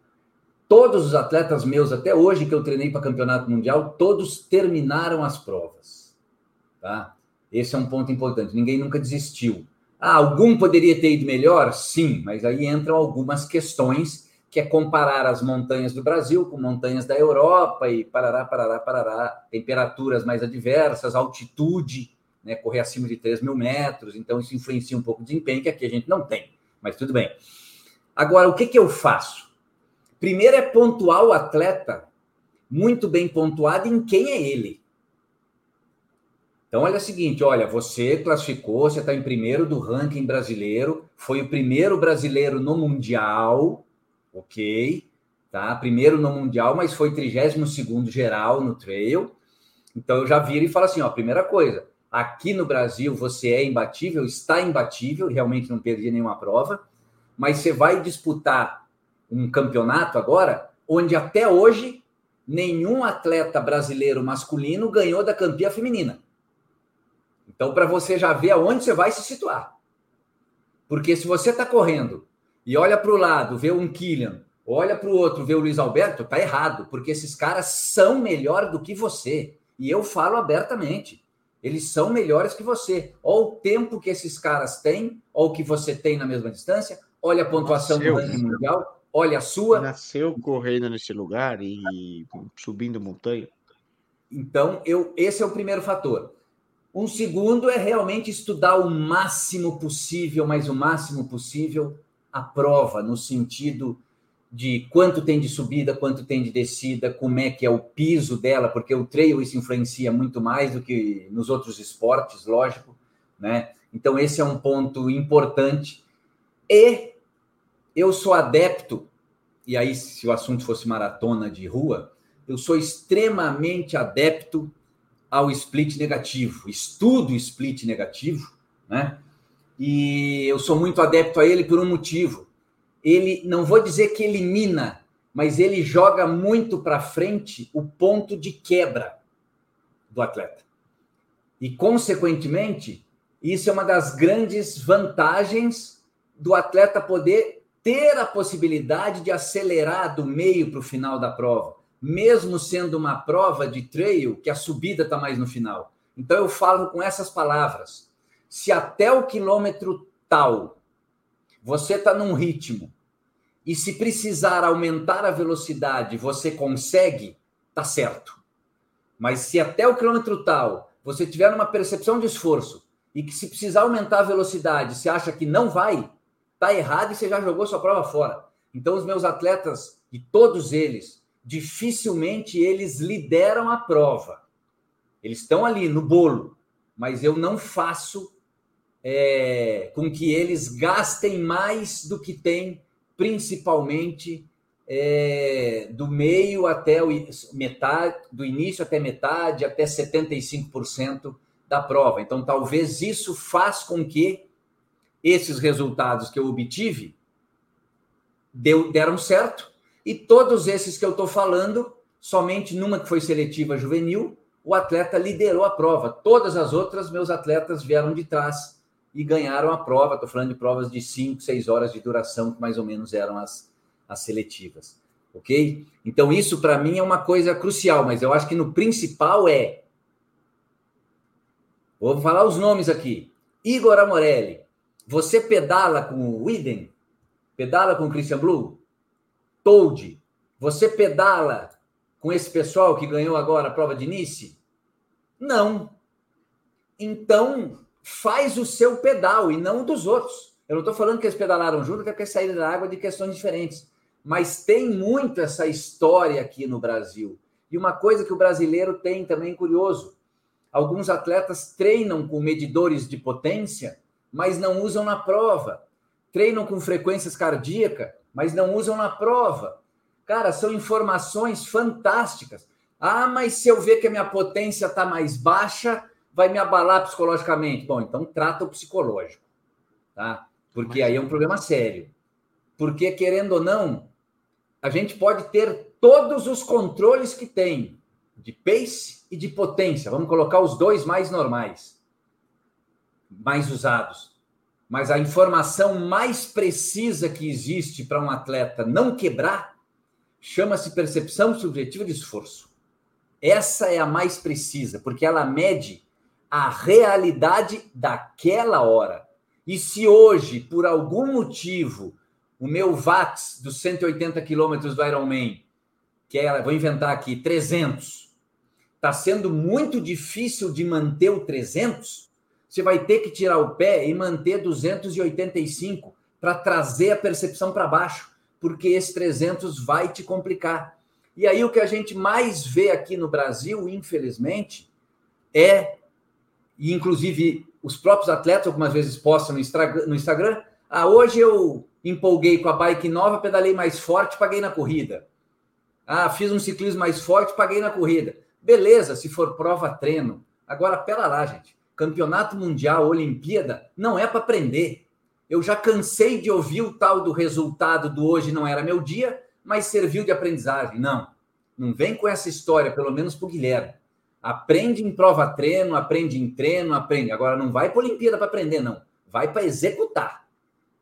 todos os atletas meus até hoje que eu treinei para campeonato mundial, todos terminaram as provas. Tá? Esse é um ponto importante. Ninguém nunca desistiu. Ah, algum poderia ter ido melhor? Sim, mas aí entram algumas questões que é comparar as montanhas do Brasil com montanhas da Europa e parará, parará, parará, temperaturas mais adversas, altitude, né, correr acima de 3 mil metros, então isso influencia um pouco o desempenho, que aqui a gente não tem, mas tudo bem. Agora, o que, que eu faço? Primeiro é pontuar o atleta muito bem pontuado em quem é ele. Então, olha o seguinte: olha, você classificou, você está em primeiro do ranking brasileiro, foi o primeiro brasileiro no Mundial, ok? Tá? Primeiro no Mundial, mas foi 32 geral no trail. Então, eu já viro e falo assim: ó, primeira coisa, aqui no Brasil você é imbatível, está imbatível, realmente não perdi nenhuma prova mas você vai disputar um campeonato agora onde até hoje nenhum atleta brasileiro masculino ganhou da campeã feminina. Então, para você já ver aonde você vai se situar. Porque se você está correndo e olha para o lado, vê um Killian, olha para o outro, vê o Luiz Alberto, tá errado, porque esses caras são melhor do que você. E eu falo abertamente. Eles são melhores que você. Olha o tempo que esses caras têm, ou que você tem na mesma distância, olha a pontuação Nasceu. do ranking mundial, olha a sua. Nasceu correndo nesse lugar e subindo montanha. Então, eu, esse é o primeiro fator. Um segundo é realmente estudar o máximo possível, mas o máximo possível, a prova, no sentido de quanto tem de subida, quanto tem de descida, como é que é o piso dela, porque o trail isso influencia muito mais do que nos outros esportes, lógico, né? Então esse é um ponto importante e eu sou adepto, e aí, se o assunto fosse maratona de rua, eu sou extremamente adepto ao split negativo. Estudo split negativo, né? E eu sou muito adepto a ele por um motivo. Ele, não vou dizer que elimina, mas ele joga muito para frente o ponto de quebra do atleta. E, consequentemente, isso é uma das grandes vantagens do atleta poder ter a possibilidade de acelerar do meio para o final da prova, mesmo sendo uma prova de trail que a subida está mais no final. Então eu falo com essas palavras: se até o quilômetro tal você está num ritmo e se precisar aumentar a velocidade você consegue, tá certo. Mas se até o quilômetro tal você tiver uma percepção de esforço e que se precisar aumentar a velocidade, você acha que não vai, Está errado e você já jogou sua prova fora. Então, os meus atletas, e todos eles, dificilmente eles lideram a prova. Eles estão ali no bolo, mas eu não faço é, com que eles gastem mais do que tem, principalmente é, do meio até o metade, do início até metade, até 75% da prova. Então, talvez isso faz com que esses resultados que eu obtive deu, deram certo. E todos esses que eu estou falando, somente numa que foi seletiva juvenil, o atleta liderou a prova. Todas as outras, meus atletas vieram de trás e ganharam a prova. Estou falando de provas de 5, 6 horas de duração, que mais ou menos eram as, as seletivas. Ok? Então, isso para mim é uma coisa crucial, mas eu acho que no principal é. Vou falar os nomes aqui: Igor Amorelli, você pedala com o Widen? Pedala com o Christian Blue? Toad? Você pedala com esse pessoal que ganhou agora a prova de Nice? Não. Então, faz o seu pedal e não o dos outros. Eu não estou falando que eles pedalaram junto, que é porque saíram da água de questões diferentes. Mas tem muito essa história aqui no Brasil. E uma coisa que o brasileiro tem também curioso: Alguns atletas treinam com medidores de potência, mas não usam na prova. Treinam com frequências cardíacas, mas não usam na prova. Cara, são informações fantásticas. Ah, mas se eu ver que a minha potência está mais baixa, vai me abalar psicologicamente. Bom, então trata o psicológico, tá? Porque aí é um problema sério. Porque, querendo ou não, a gente pode ter todos os controles que tem de pace e de potência. Vamos colocar os dois mais normais, mais usados. Mas a informação mais precisa que existe para um atleta não quebrar chama-se percepção subjetiva de esforço. Essa é a mais precisa, porque ela mede a realidade daquela hora. E se hoje, por algum motivo, o meu watts dos 180 quilômetros do Ironman, que é, vou inventar aqui, 300, está sendo muito difícil de manter o 300, você vai ter que tirar o pé e manter 285 para trazer a percepção para baixo, porque esse 300 vai te complicar. E aí o que a gente mais vê aqui no Brasil, infelizmente, é, e inclusive os próprios atletas algumas vezes postam no Instagram, ah, hoje eu empolguei com a bike nova, pedalei mais forte, paguei na corrida. Ah, fiz um ciclismo mais forte, paguei na corrida. Beleza, se for prova, treino. Agora, pera lá, gente. Campeonato Mundial, Olimpíada, não é para aprender. Eu já cansei de ouvir o tal do resultado do hoje não era meu dia, mas serviu de aprendizagem. Não, não vem com essa história, pelo menos para o Guilherme. Aprende em prova treino, aprende em treino, aprende. Agora não vai para Olimpíada para aprender, não. Vai para executar.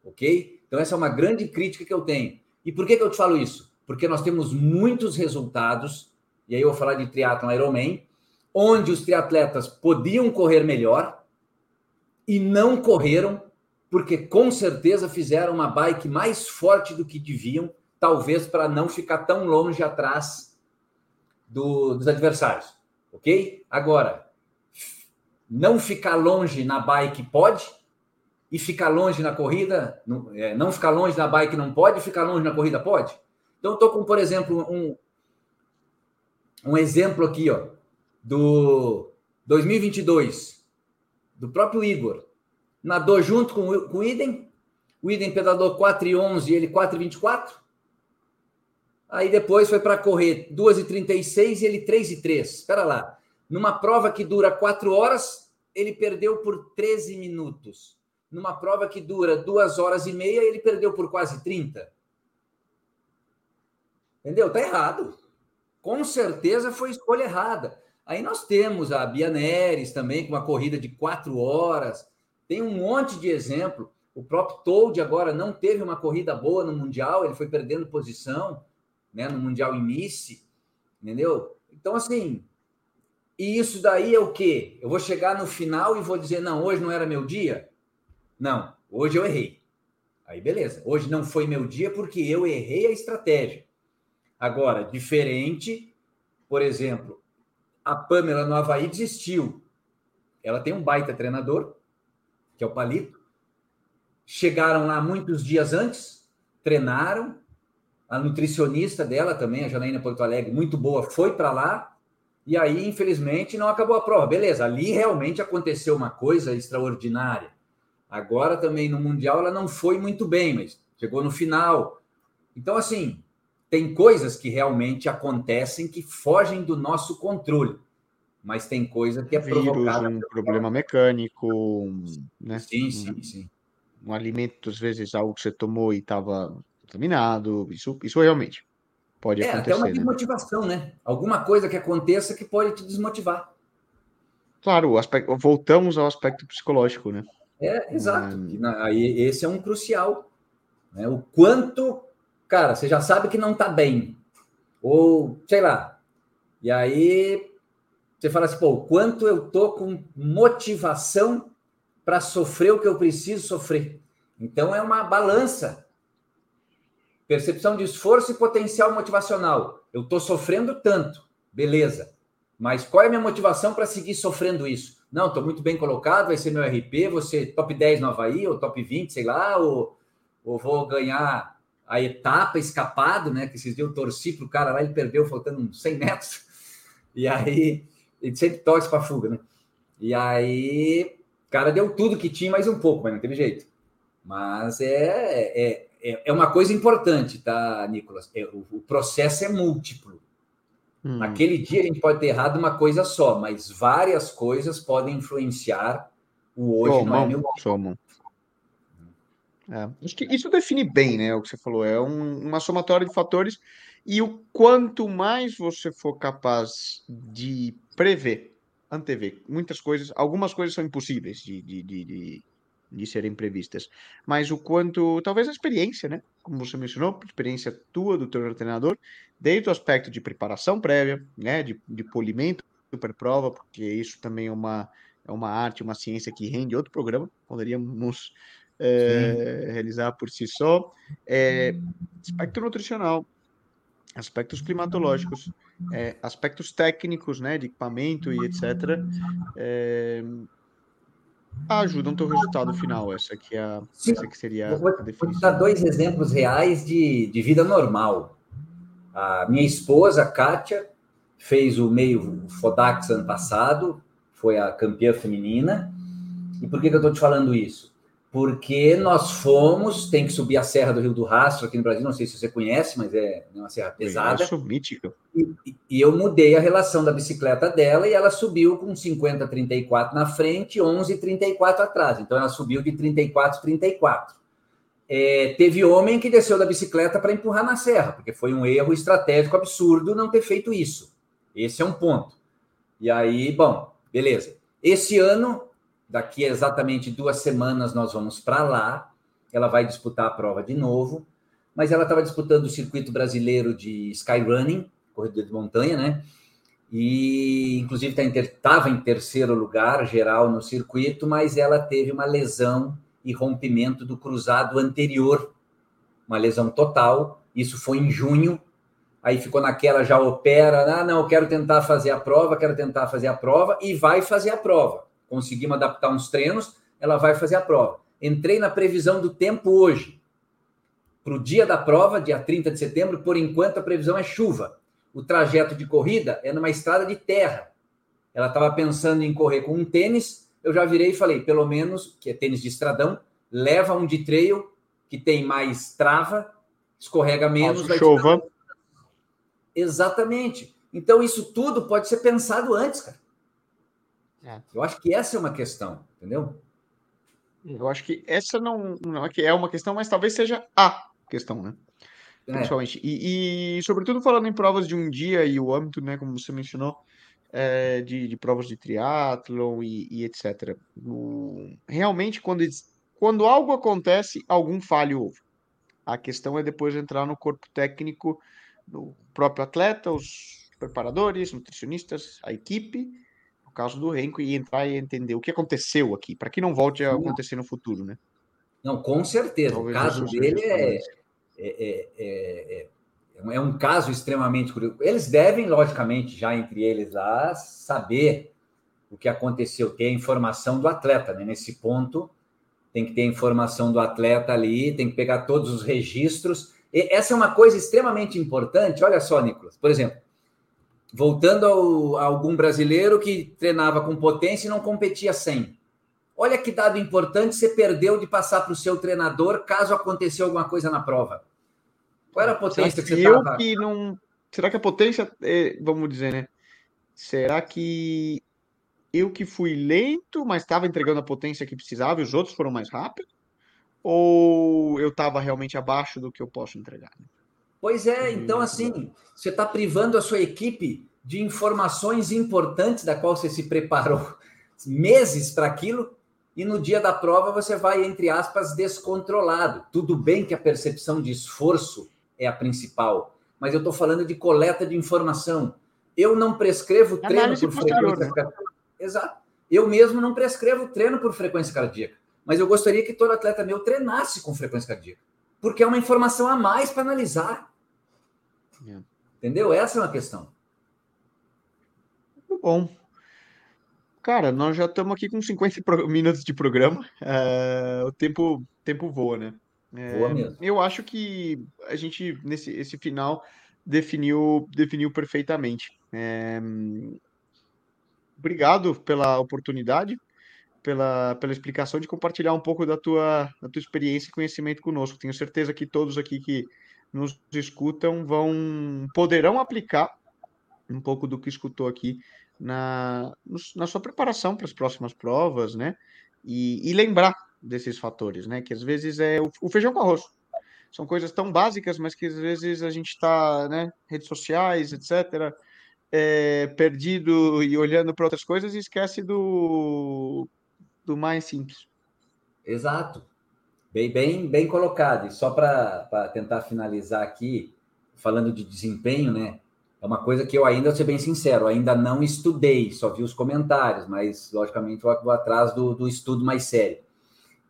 Ok? Então, essa é uma grande crítica que eu tenho. E por que, que eu te falo isso? Porque nós temos muitos resultados, e aí eu vou falar de triatlon Ironman, onde os triatletas podiam correr melhor e não correram, porque com certeza fizeram uma bike mais forte do que deviam, talvez para não ficar tão longe atrás do, dos adversários, ok? Agora, não ficar longe na bike pode, e ficar longe na corrida, não, é, não ficar longe na bike não pode, ficar longe na corrida pode? Então, estou com, por exemplo, um, um exemplo aqui, ó, do 2022, do próprio Igor. Nadou junto com, com o Idem, o Idem pedalou 4,11 e ele 4,24. Aí depois foi para correr 2,36 e ele 3,3. Espera lá. Numa prova que dura 4 horas, ele perdeu por 13 minutos numa prova que dura duas horas e meia, ele perdeu por quase 30. Entendeu? Tá errado. Com certeza foi escolha errada. Aí nós temos a Bia Neres também, com uma corrida de quatro horas. Tem um monte de exemplo. O próprio Told agora não teve uma corrida boa no Mundial, ele foi perdendo posição né, no Mundial Nice, entendeu? Então, assim, e isso daí é o quê? Eu vou chegar no final e vou dizer, não, hoje não era meu dia? Não, hoje eu errei. Aí beleza. Hoje não foi meu dia porque eu errei a estratégia. Agora, diferente, por exemplo, a Pamela no Havaí desistiu. Ela tem um baita treinador, que é o Palito. Chegaram lá muitos dias antes, treinaram. A nutricionista dela também, a Janaína Porto Alegre, muito boa, foi para lá. E aí, infelizmente, não acabou a prova. Beleza, ali realmente aconteceu uma coisa extraordinária. Agora também no Mundial ela não foi muito bem, mas chegou no final. Então, assim, tem coisas que realmente acontecem que fogem do nosso controle. Mas tem coisa que é Vírus, provocada. Um problema mecânico, né? Sim, sim, um, sim. Um alimento, às vezes, algo que você tomou e estava contaminado. Isso, isso realmente pode é, acontecer. É, até uma né? desmotivação, né? né? Alguma coisa que aconteça que pode te desmotivar. Claro, o aspecto, voltamos ao aspecto psicológico, né? É, exato. Hum. Aí esse é um crucial. Né? O quanto, cara, você já sabe que não está bem. Ou, sei lá. E aí você fala assim, pô, quanto eu tô com motivação para sofrer o que eu preciso sofrer. Então é uma balança. Percepção de esforço e potencial motivacional. Eu estou sofrendo tanto, beleza. Mas qual é a minha motivação para seguir sofrendo isso? Não, estou muito bem colocado, vai ser meu RP, você top 10 no Havaí, ou top 20, sei lá, ou, ou vou ganhar a etapa escapado, né? Que esses dias eu torci para o cara lá, ele perdeu faltando uns 100 metros. E aí, ele sempre torce para fuga, né? E aí, o cara deu tudo que tinha, mais um pouco, mas não teve jeito. Mas é, é, é, é uma coisa importante, tá, Nicolas? É, o, o, processo é múltiplo. Hum. Naquele dia a gente pode ter errado uma coisa só, mas várias coisas podem influenciar o hoje, somam, não é meu somam. É, acho que isso define bem, né? O que você falou, é um, uma somatória de fatores, e o quanto mais você for capaz de prever, antever muitas coisas, algumas coisas são impossíveis de, de, de, de de serem previstas. Mas o quanto, talvez a experiência, né? Como você mencionou, experiência tua, do teu treinador, desde o aspecto de preparação prévia, né? De, de polimento para prova, porque isso também é uma, é uma arte, uma ciência que rende outro programa, poderíamos é, realizar por si só. É, aspecto nutricional, aspectos climatológicos, é, aspectos técnicos, né, de equipamento e etc. É, ajudam o teu resultado final. Essa aqui, é a, Sim, essa que seria vou, a definição. Vou dar dois exemplos reais de, de vida normal. A minha esposa, Kátia, fez o meio Fodax ano passado, foi a campeã feminina. E por que, que eu estou te falando isso? Porque nós fomos, tem que subir a Serra do Rio do Rastro aqui no Brasil, não sei se você conhece, mas é uma serra pesada. Eu mítica. E, e, eu mudei a relação da bicicleta dela e ela subiu com 50, 34 na frente, 11, 34 atrás. Então ela subiu de 34, 34. É, teve homem que desceu da bicicleta para empurrar na serra, porque foi um erro estratégico absurdo não ter feito isso. Esse é um ponto. E aí, bom, beleza. Esse ano Daqui exatamente duas semanas nós vamos para lá. Ela vai disputar a prova de novo, mas ela estava disputando o circuito brasileiro de skyrunning, corrida de montanha, né? E inclusive estava tá em, terceiro lugar geral no circuito, mas ela teve uma lesão e rompimento do cruzado anterior, uma lesão total. Isso foi em junho. Aí ficou naquela, já opera, ah, não, quero tentar fazer a prova, quero tentar fazer a prova, e vai fazer a prova conseguimos adaptar uns treinos, ela vai fazer a prova. Entrei na previsão do tempo hoje. Para o dia da prova, dia 30 de setembro, por enquanto a previsão é chuva. O trajeto de corrida é numa estrada de terra. Ela estava pensando em correr com um tênis, eu já virei e falei, pelo menos, que é tênis de estradão, leva um de trail, que tem mais trava, escorrega menos. Chuva. Exatamente. Então, isso tudo pode ser pensado antes, cara. É. Eu acho que essa é uma questão, entendeu? Eu acho que essa não, não é que é uma questão, mas talvez seja a questão, né? É. Principalmente. E, e, sobretudo falando em provas de um dia e o âmbito, né, como você mencionou, é, de, de, provas de triatlon e, e etc. O, realmente, quando, quando algo acontece, algum falho houve. A questão é depois entrar no corpo técnico do próprio atleta, os preparadores, nutricionistas, a equipe, caso do Renko e entrar e entender o que aconteceu aqui, para que não volte a acontecer no futuro, né? Não, com certeza. Talvez o caso dele é, é, é, é, é, um caso extremamente curioso. Eles devem, logicamente, já entre eles lá, saber o que aconteceu, ter a informação do atleta, né? Nesse ponto, tem que ter a informação do atleta ali, tem que pegar todos os registros. E essa é uma coisa extremamente importante. Olha só, Nicolas, por exemplo, voltando ao, a algum brasileiro que treinava com potência e não competia sem. Olha que dado importante você perdeu de passar para o seu treinador caso aconteceu alguma coisa na prova. Qual era a potência que, que você estava? que não. Será que a potência, é, vamos dizer, né? Será que eu que fui lento, mas estava entregando a potência que precisava e os outros foram mais rápidos? Ou eu estava realmente abaixo do que eu posso entregar? Né? Pois é, então assim, você está privando a sua equipe de informações importantes da qual você se preparou (laughs) meses para aquilo e no dia da prova você vai, entre aspas, descontrolado. Tudo bem que a percepção de esforço é a principal, mas eu estou falando de coleta de informação. Eu não prescrevo treino por frequência cardíaca. Exato. Eu mesmo não prescrevo treino por frequência cardíaca, mas eu gostaria que todo atleta meu treinasse com frequência cardíaca porque é uma informação a mais para analisar. É. Entendeu? Essa é uma questão. Muito bom. Cara, nós já estamos aqui com 50 minutos de programa. Uh, o tempo, tempo voa, né? É, voa mesmo. Eu acho que a gente, nesse esse final, definiu, definiu perfeitamente. É, obrigado pela oportunidade, pela, pela explicação de compartilhar um pouco da tua, da tua experiência e conhecimento conosco. Tenho certeza que todos aqui que nos escutam vão poderão aplicar um pouco do que escutou aqui na, na sua preparação para as próximas provas, né? E, e, lembrar desses fatores, né? Que às vezes é o, o, feijão com arroz. São coisas tão básicas, mas que às vezes a gente está, né? Redes sociais, etc é, perdido e olhando para outras coisas e esquece do, do mais simples. Exato. Bem, bem, bem colocado. E só para tentar finalizar aqui, falando de desempenho, né? É uma coisa que eu ainda, vou ser bem sincero, ainda não estudei, só vi os comentários, mas logicamente eu vou atrás do, do estudo mais sério,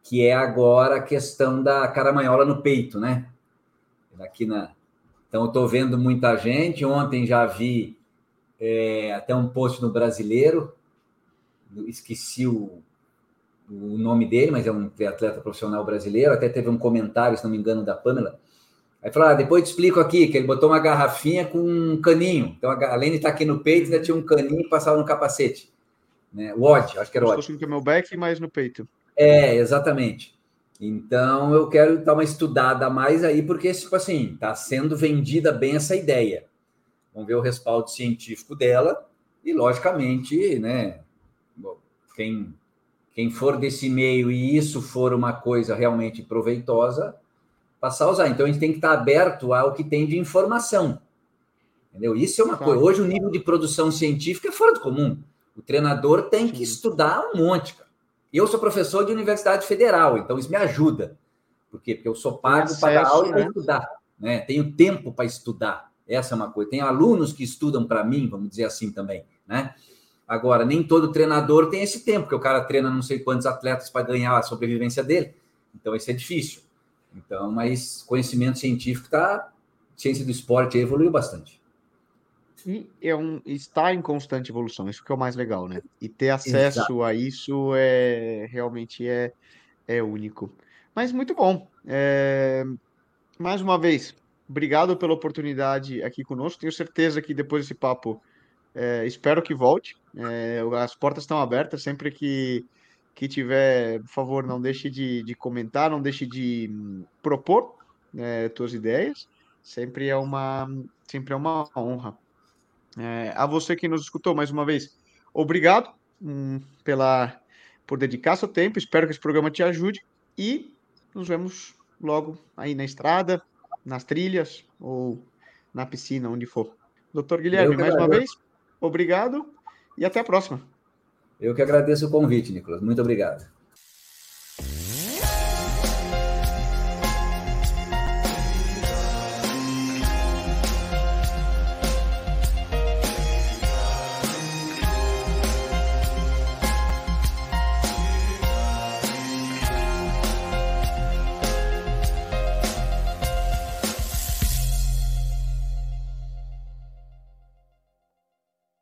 que é agora a questão da caramanhola no peito, né? Aqui na. Então, eu estou vendo muita gente. Ontem já vi é, até um post no Brasileiro, esqueci o, o nome dele, mas é um atleta profissional brasileiro, até teve um comentário, se não me engano, da Pamela. Aí falou: ah, depois te explico aqui, que ele botou uma garrafinha com um caninho. Então, além de estar aqui no peito, ainda tinha um caninho que passava no capacete. Né? O Odd, acho que era o Odd. no camelback, mas no peito. É, exatamente. Então, eu quero dar uma estudada mais aí, porque, tipo assim, está sendo vendida bem essa ideia. Vamos ver o respaldo científico dela e, logicamente, né, quem, quem for desse meio e isso for uma coisa realmente proveitosa, passar a usar. Então, a gente tem que estar aberto ao que tem de informação. Entendeu? Isso é uma coisa. Hoje, o nível de produção científica é fora do comum. O treinador tem que estudar um monte. Cara. Eu sou professor de universidade federal, então isso me ajuda. Por quê? Porque eu sou pago para dar aula e né? estudar. Né? Tenho tempo para estudar. Essa é uma coisa. Tem alunos que estudam para mim, vamos dizer assim também, né? Agora, nem todo treinador tem esse tempo, porque o cara treina não sei quantos atletas para ganhar a sobrevivência dele. Então, isso é difícil. Então, mas conhecimento científico tá, ciência do esporte evoluiu bastante. E é um, está em constante evolução, isso que é o mais legal, né? E ter acesso Exato. a isso é realmente é, é único. Mas muito bom. É, mais uma vez, Obrigado pela oportunidade aqui conosco. Tenho certeza que depois desse papo, é, espero que volte. É, as portas estão abertas. Sempre que, que tiver, por favor, não deixe de, de comentar, não deixe de hum, propor é, suas ideias. Sempre é uma, sempre é uma honra. É, a você que nos escutou mais uma vez, obrigado hum, pela por dedicar seu tempo. Espero que esse programa te ajude e nos vemos logo aí na estrada, nas trilhas ou na piscina, onde for. Doutor Guilherme, mais uma vez, obrigado e até a próxima. Eu que agradeço o convite, Nicolas. Muito obrigado.